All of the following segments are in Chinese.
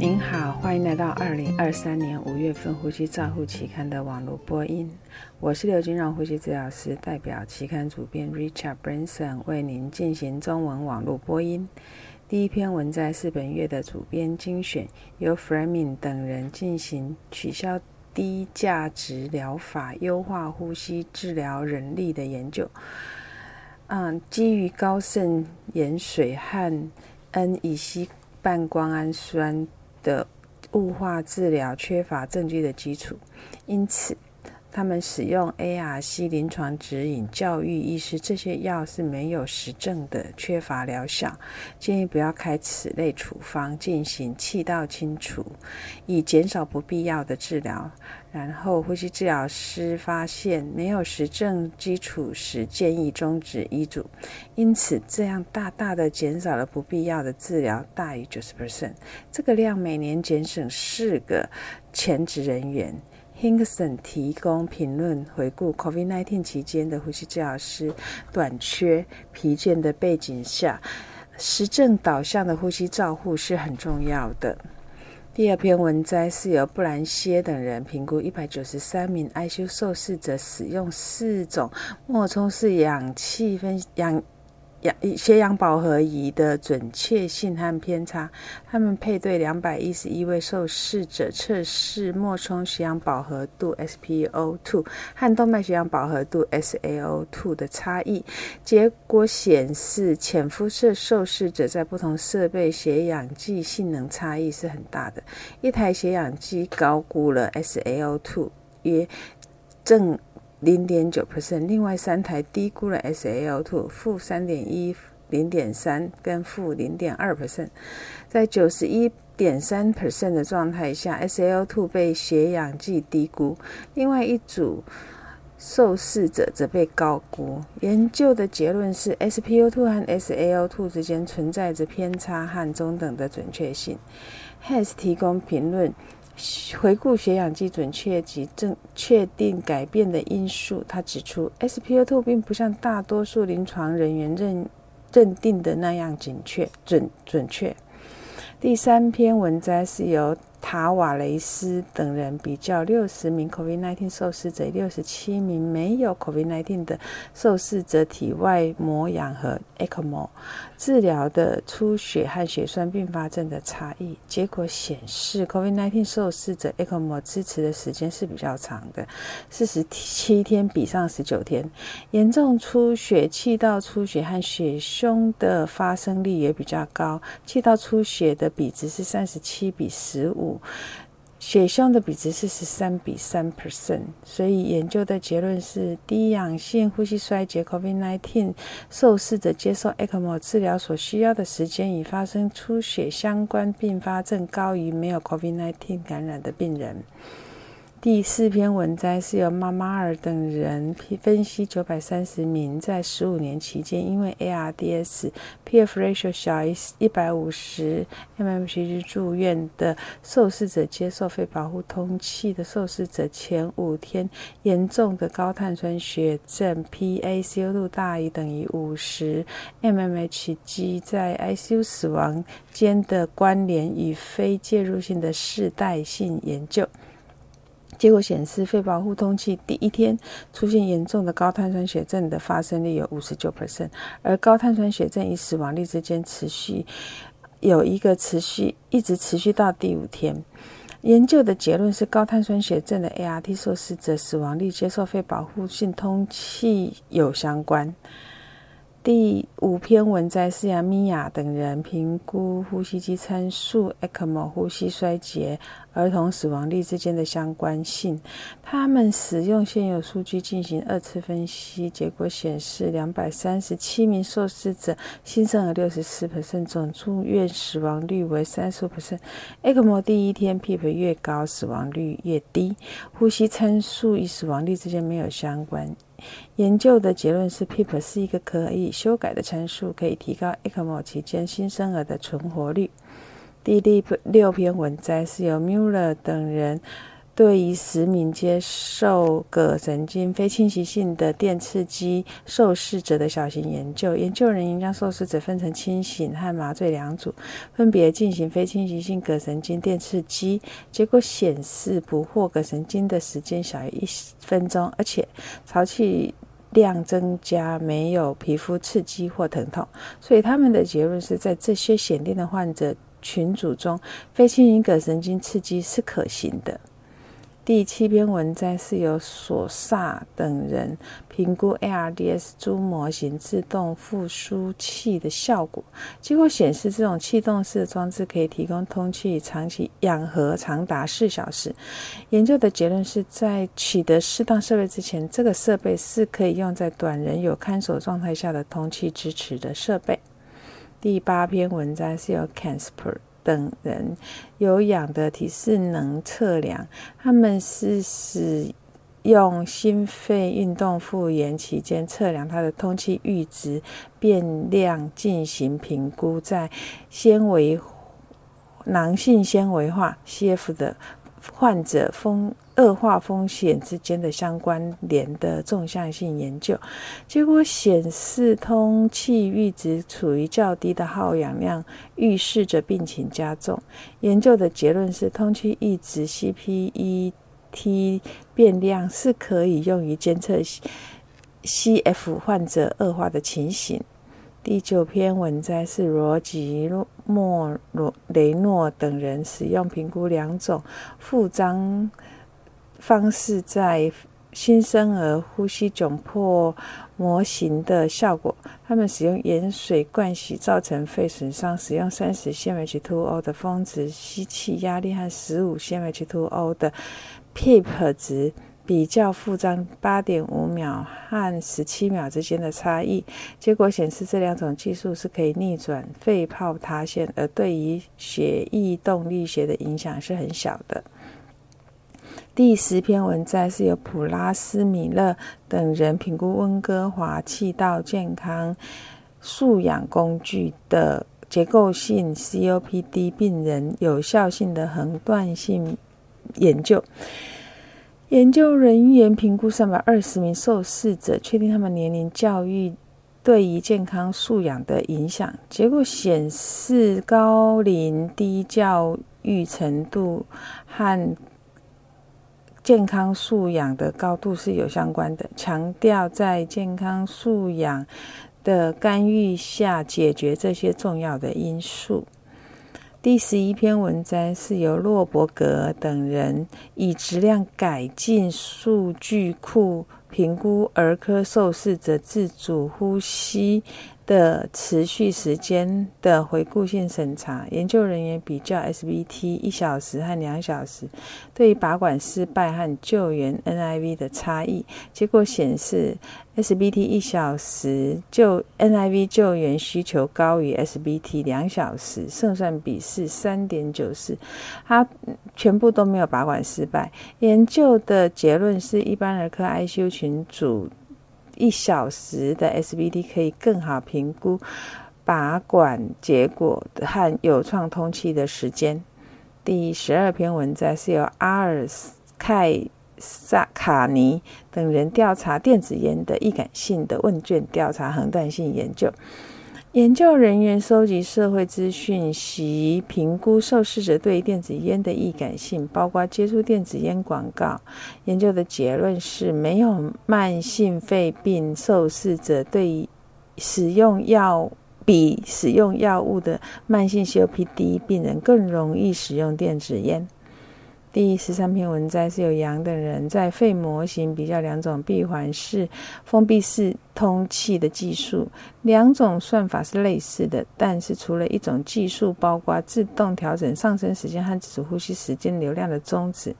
您好，欢迎来到二零二三年五月份《呼吸照护期刊》的网络播音。我是刘金荣呼吸治疗师，代表期刊主编 Richard Branson 为您进行中文网络播音。第一篇文摘是本月的主编精选，由 Framing 等人进行取消低价值疗法、优化呼吸治疗人力的研究。嗯，基于高渗盐水和 N 乙烯半胱氨酸。的雾化治疗缺乏证据的基础，因此他们使用 ARC 临床指引教育医师，这些药是没有实证的，缺乏疗效，建议不要开此类处方进行气道清除，以减少不必要的治疗。然后，呼吸治疗师发现没有实证基础时，建议终止医嘱。因此，这样大大的减少了不必要的治疗，大于九十 percent。这个量每年节省四个全职人员。Hinkson 提供评论回顾 COVID-19 期间的呼吸治疗师短缺、疲倦的背景下，实证导向的呼吸照护是很重要的。第二篇文摘是由布兰歇等人评估一百九十三名 ICU 受试者使用四种莫冲式氧气分氧。氧血氧饱和仪的准确性和偏差。他们配对两百一十一位受试者测试脉冲血氧饱和度 （SpO2） 和动脉血氧饱和度 （SaO2） 的差异。结果显示，浅肤色受试者在不同设备血氧计性能差异是很大的。一台血氧机高估了 SaO2 约正。零点九 percent，另外三台低估了 SaO2，负三点一、零点三跟负零点二 percent，在九十一点三 percent 的状态下，SaO2 被血氧计低估，另外一组受试者则被高估。研究的结论是，SpO2 和 SaO2 之间存在着偏差和中等的准确性。Has 提供评论。回顾血氧计准确及正确定改变的因素，他指出，SpO2 并不像大多数临床人员认认定的那样准确准准确。第三篇文摘是由。塔瓦雷斯等人比较六十名 COVID-19 受试者、六十七名没有 COVID-19 的受试者体外膜氧和 ECMO 治疗的出血和血栓并发症的差异。结果显示，COVID-19 受试者 ECMO 支持的时间是比较长的，四十七天比上十九天。严重出血、气道出血和血胸的发生率也比较高，气道出血的比值是三十七比十五。血胸的比值是十三比三 percent，所以研究的结论是低氧性呼吸衰竭 COVID-19 受试者接受 ECMO 治疗所需要的时间与发生出血相关并发症高于没有 COVID-19 感染的病人。第四篇文摘是由妈妈尔等人分析九百三十名在十五年期间因为 ARDS PF ratio 小于一百五十 mmHg 住院的受试者接受肺保护通气的受试者前五天严重的高碳酸血症 PaCO2 大于等于五十 mmHg 在 ICU 死亡间的关联与非介入性的世代性研究。结果显示，肺保护通气第一天出现严重的高碳酸血症的发生率有五十九 percent，而高碳酸血症与死亡率之间持续有一个持续，一直持续到第五天。研究的结论是，高碳酸血症的 ART 受试者死亡率接受肺保护性通气有相关。第五篇文摘是由米亚等人评估呼吸机参数、ECMO、呼吸衰竭、儿童死亡率之间的相关性。他们使用现有数据进行二次分析，结果显示，两百三十七名受试者新生儿六十四 percent，总住院死亡率为三十 percent。ECMO 第一天 PEEP 越高，死亡率越低。呼吸参数与死亡率之间没有相关。研究的结论是，PEEP 是一个可以修改的参数，可以提高 ECMO 期间新生儿的存活率。第六篇文摘是由 Muller 等人对于十名接受膈神经非侵袭性的电刺激受试者的小型研究，研究人员将受试者分成清醒和麻醉两组，分别进行非侵袭性膈神经电刺激。结果显示，捕获膈神经的时间小于一分钟，而且潮气量增加，没有皮肤刺激或疼痛。所以他们的结论是在这些显定的患者群组中，非侵袭膈神经刺激是可行的。第七篇文摘是由索萨等人评估 ARDS 猪模型自动复苏器的效果，结果显示，这种气动式装置可以提供通气长期氧合长达四小时。研究的结论是在取得适当设备之前，这个设备是可以用在短人有看守状态下的通气支持的设备。第八篇文摘是由 Cansper。等人有氧的体适能测量，他们是使用心肺运动复原期间测量它的通气阈值变量进行评估，在纤维囊性纤维化 （CF） 的患者风。恶化风险之间的相关联的纵向性研究结果显示，通气阈值处于较低的耗氧量，预示着病情加重。研究的结论是，通气阈值 （CPET） 变量是可以用于监测 CF 患者恶化的情形。第九篇文摘是罗吉莫罗雷诺等人使用评估两种复张。方式在新生儿呼吸窘迫模型的效果。他们使用盐水灌洗造成肺损伤，使用三十 cmH2O 的峰值吸气压力和十五 cmH2O 的 PEEP 值比较，负张八点五秒和十七秒之间的差异。结果显示，这两种技术是可以逆转肺泡塌陷，而对于血液动力学的影响是很小的。第十篇文摘是由普拉斯米勒等人评估温哥华气道健康素养工具的结构性 COPD 病人有效性的横断性研究。研究人员评估三百二十名受试者，确定他们年龄、教育对于健康素养的影响。结果显示，高龄低教育程度和健康素养的高度是有相关的，强调在健康素养的干预下解决这些重要的因素。第十一篇文章是由洛伯格等人以质量改进数据库评估儿科受试者自主呼吸。的持续时间的回顾性审查，研究人员比较 SBT 一小时和两小时对于拔管失败和救援 NIV 的差异，结果显示 SBT 一小时救 NIV 救援需求高于 SBT 两小时，胜算比是三点九四，它全部都没有拔管失败。研究的结论是一般儿科 ICU 群组。一小时的 SBD 可以更好评估拔管结果和有创通气的时间。第十二篇文章是由阿尔凯萨卡尼等人调查电子烟的易感性的问卷调查横断性研究。研究人员收集社会资讯，及评估受试者对电子烟的易感性，包括接触电子烟广告。研究的结论是，没有慢性肺病受试者对使用药比使用药物的慢性 COPD 病人更容易使用电子烟。第十三篇文摘是由杨等人在肺模型比较两种闭环式、封闭式。通气的技术，两种算法是类似的，但是除了一种技术，包括自动调整上升时间和自主呼吸时间流量的终止，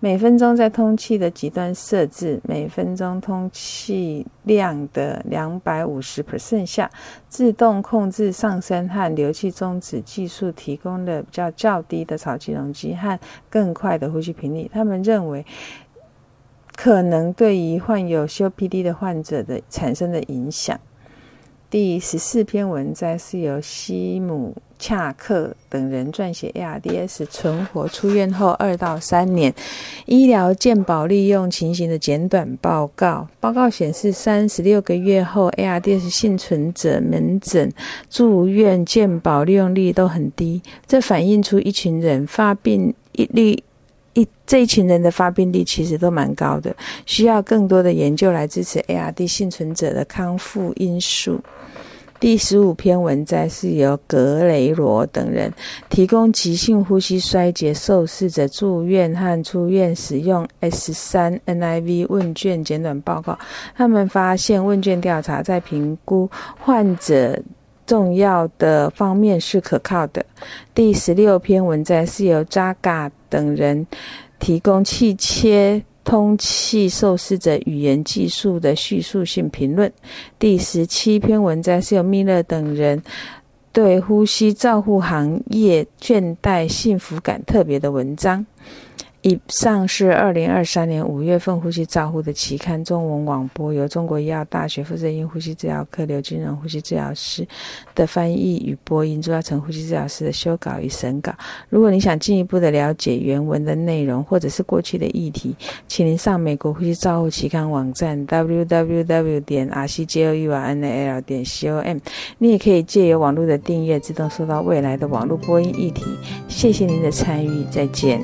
每分钟在通气的极端设置，每分钟通气量的两百五十 percent 下，自动控制上升和流气终止技术提供了比较较低的潮气容积和更快的呼吸频率。他们认为。可能对于患有 COPD 的患者的产生的影响。第十四篇文摘是由西姆恰克等人撰写，ARDS 存活出院后二到三年医疗健保利用情形的简短报告。报告显示，三十六个月后，ARDS 幸存者门诊住院健保利用率都很低，这反映出一群人发病率。一这一群人的发病率其实都蛮高的，需要更多的研究来支持 ARD 幸存者的康复因素。第十五篇文摘是由格雷罗等人提供急性呼吸衰竭受试者住院和出院使用 S 三 NIV 问卷简短报告。他们发现问卷调查在评估患者。重要的方面是可靠的。第十六篇文章是由扎嘎等人提供气切通气受试者语言技术的叙述性评论。第十七篇文章是由米勒等人对呼吸照护行业倦怠幸福感特别的文章。以上是二零二三年五月份呼吸照护的期刊中文网播，由中国医药大学负责因呼吸治疗科刘金荣呼吸治疗师的翻译与播音，朱亚成呼吸治疗师的修稿与审稿。如果你想进一步的了解原文的内容，或者是过去的议题，请您上美国呼吸照护期刊网站 www 点 r c j o u r n a l 点 c o m。你也可以借由网络的订阅，自动收到未来的网络播音议题。谢谢您的参与，再见。